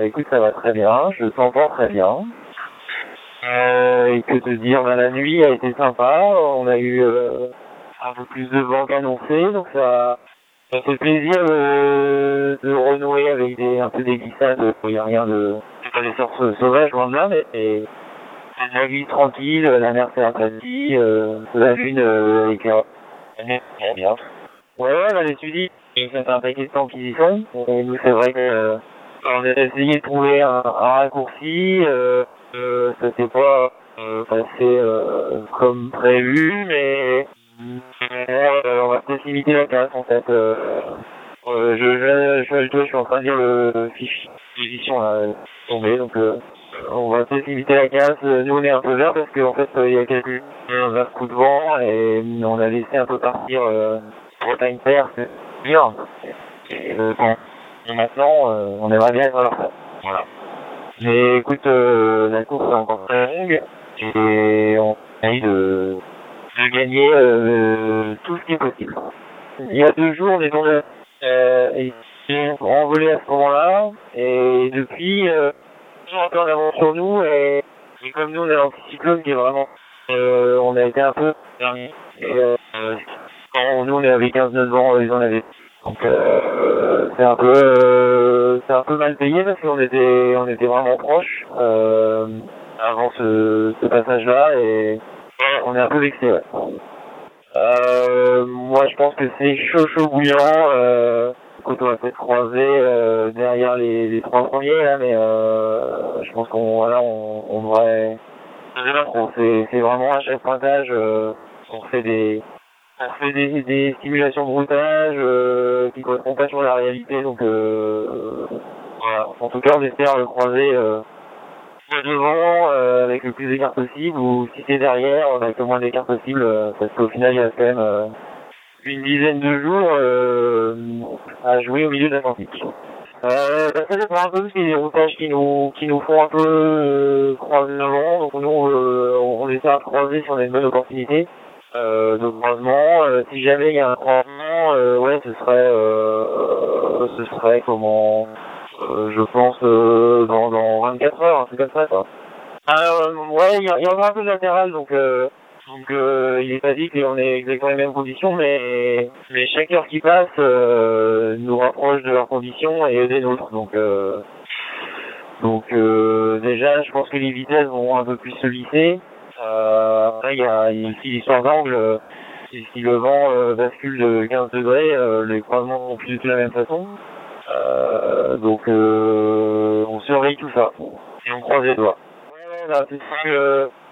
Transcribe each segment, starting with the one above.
Bah, écoute, ça va très bien, je t'entends très bien. Euh, et que te dire, bah, la nuit a été sympa, on a eu euh, un peu plus de vent qu'annoncé, donc ça, ça fait plaisir de, de renouer avec des, un peu des glissades, il n'y a rien de, c'est pas des sortes sauvages, loin de là, mais et, la vie tranquille, la mer s'est aplatie, euh, la lune euh, bien. Ouais, ouais, bah, dit, ça fait un paquet de temps qu'ils y sont, et nous c'est vrai que euh, on a essayé de trouver un, un raccourci, euh, euh, ça s'est pas euh, passé euh, comme prévu, mais euh, on va peut-être limiter la casse en fait. Euh, je, je, je, je, suis en train de dire le fichier de position là, tombé, donc on va peut-être limiter la casse. Nous on est un peu vert parce qu'en fait il y a quelques un coup de vent et on a laissé un peu partir Bretagne Terre, c'est bien. Et, bon, maintenant euh, on aimerait bien à leur. Voilà. Mais écoute, euh, la course est encore très longue et on essaye de, de gagner euh, tout ce qui est possible. Il y a deux jours, les gens euh, ils sont envolés à ce moment-là et depuis, euh, ont un peu en sur nous et, comme nous on est l'anticyclone qui est vraiment, euh, on a été un peu dernier. Et, euh, quand nous on est avec 15 9 ans, ils en avaient donc euh, c'est un peu euh, c'est un peu mal payé parce qu'on était on était vraiment proches euh, avant ce, ce passage là et on est un peu vexé ouais. Euh, moi je pense que c'est chaud chaud bouillant euh, quand on va peut-être croiser euh, derrière les, les trois premiers là mais je pense qu'on voilà on, on devrait c'est vraiment à chaque pointage on fait des on fait des, des simulations de routage euh, qui correspondent pas sur la réalité, donc euh, voilà. En tout cas, on espère le croiser euh, devant euh, avec le plus d'écart possible, ou si c'est derrière, avec le moins d'écart possible, euh, parce qu'au final, il y a quand même euh, une dizaine de jours euh, à jouer au milieu de l'Atlantique. Euh, dépend un peu, c'est des routages qui nous, qui nous font un peu euh, croiser devant, donc nous, on, on essaie de croiser si on a une bonne opportunité euh, de croisement. Euh, si jamais il y a un croisement, euh, ouais, ce serait, euh, ce serait comment, euh, je pense euh, dans, dans 24 heures, un truc comme ça, quoi. Alors, ouais, il y, y aura un peu de latéral, donc, euh, donc euh, il est pas dit qu'on est exactement les mêmes conditions, mais, mais chaque heure qui passe euh, nous rapproche de leurs conditions et des nôtres, donc. Euh, donc euh, déjà, je pense que les vitesses vont un peu plus se lisser. Euh, après, il y a, il y a aussi l'histoire d'angle. euh, Si, si le vent euh, bascule de 15 degrés, euh, les croisements vont plus de la même façon. Euh, donc, euh, on surveille tout ça. Et on croise les doigts.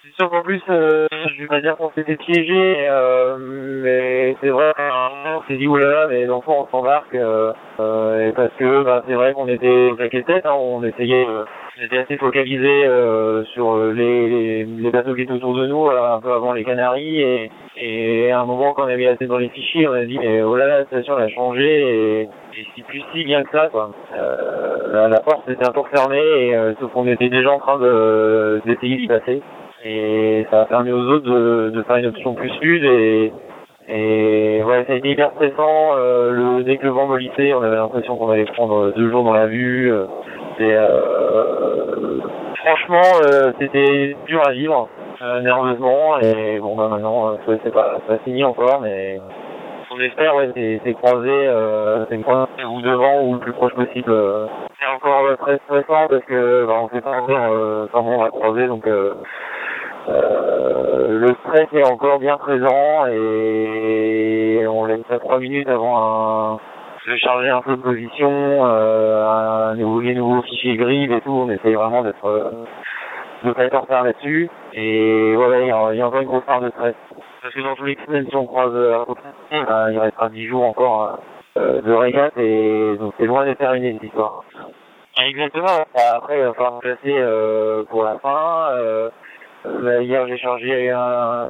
C'est sûr qu'en plus, euh, je vais pas dire qu'on s'était piégé, euh, mais c'est vrai qu'à un moment, on s'est dit, oulala, mais l'enfant, on s'embarque, euh, euh, parce que, bah, c'est vrai qu'on était claqué tête, hein, on essayait, euh, on était assez focalisé euh, sur euh, les, les, les bateaux qui étaient autour de nous, un peu avant les Canaries, et, et à un moment, quand on a mis la tête dans les fichiers, on a dit, mais oh là là, la station, elle a changé, et, et c'est plus si bien que ça, quoi. La, porte était un peu fermée, et, sauf qu'on était déjà en train de d'essayer d'y passer. Et ça a permis aux autres de, de faire une option plus fluide et, et ouais, ça a été hyper stressant. Euh, le, dès que le vent mollissait, on avait l'impression qu'on allait prendre deux jours dans la vue. Euh, Et, euh, franchement, euh, c'était dur à vivre, euh, nerveusement. Et bon, bah maintenant, euh, c'est pas, pas fini encore, mais on espère, ouais, c'est croisé, euh, c'est croisé ou devant ou le plus proche possible. C'est encore très stressant parce que bah, on sait pas comment on va croiser, donc euh, le stress est encore bien présent et on laisse à trois minutes avant de charger un peu de position, euh, un nouveau, les nouveaux fichiers grid et tout, on essaye vraiment d'être euh, de pas être en retard là-dessus. Et voilà, il y, a- encore une grosse part de stress. Parce que dans tous les même si on croise euh, ben, il restera 10 jours encore euh, de régate et donc c'est loin de terminer cette histoire. Exactement. Après, il va falloir me placer pour la fin. Euh, euh, hier, j'ai chargé un,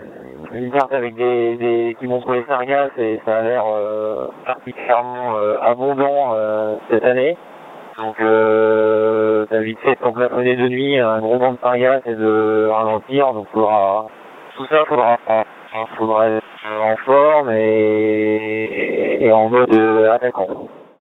une carte avec des, des qui montrent les sargasses et ça a l'air euh, particulièrement euh, abondant euh, cette année. Donc, euh, t'as vite fait de t'emplafonner de nuit un gros banc de sargasses et de ralentir. Donc, faudra, tout ça, faudra, faudra être en forme et, et en mode euh, attaquant.